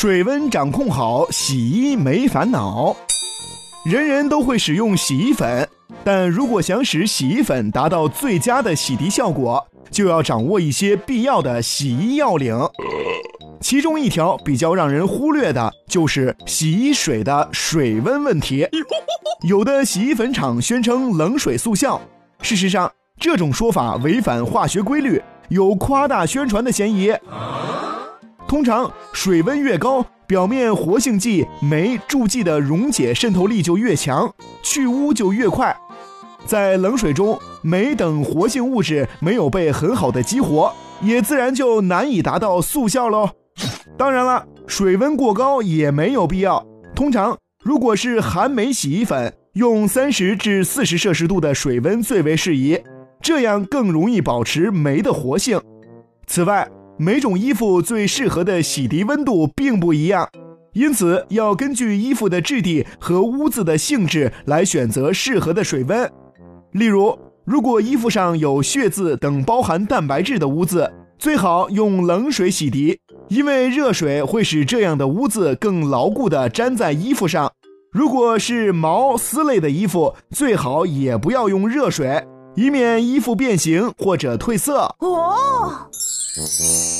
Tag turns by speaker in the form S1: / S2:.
S1: 水温掌控好，洗衣没烦恼。人人都会使用洗衣粉，但如果想使洗衣粉达到最佳的洗涤效果，就要掌握一些必要的洗衣要领。其中一条比较让人忽略的就是洗衣水的水温问题。有的洗衣粉厂宣称冷水速效，事实上这种说法违反化学规律，有夸大宣传的嫌疑。通常水温越高，表面活性剂酶助剂的溶解渗透力就越强，去污就越快。在冷水中，酶等活性物质没有被很好的激活，也自然就难以达到速效喽。当然了，水温过高也没有必要。通常，如果是含酶洗衣粉，用三十至四十摄氏度的水温最为适宜，这样更容易保持酶的活性。此外，每种衣服最适合的洗涤温度并不一样，因此要根据衣服的质地和污渍的性质来选择适合的水温。例如，如果衣服上有血渍等包含蛋白质的污渍，最好用冷水洗涤，因为热水会使这样的污渍更牢固地粘在衣服上。如果是毛丝类的衣服，最好也不要用热水，以免衣服变形或者褪色。哦。Mm-hmm.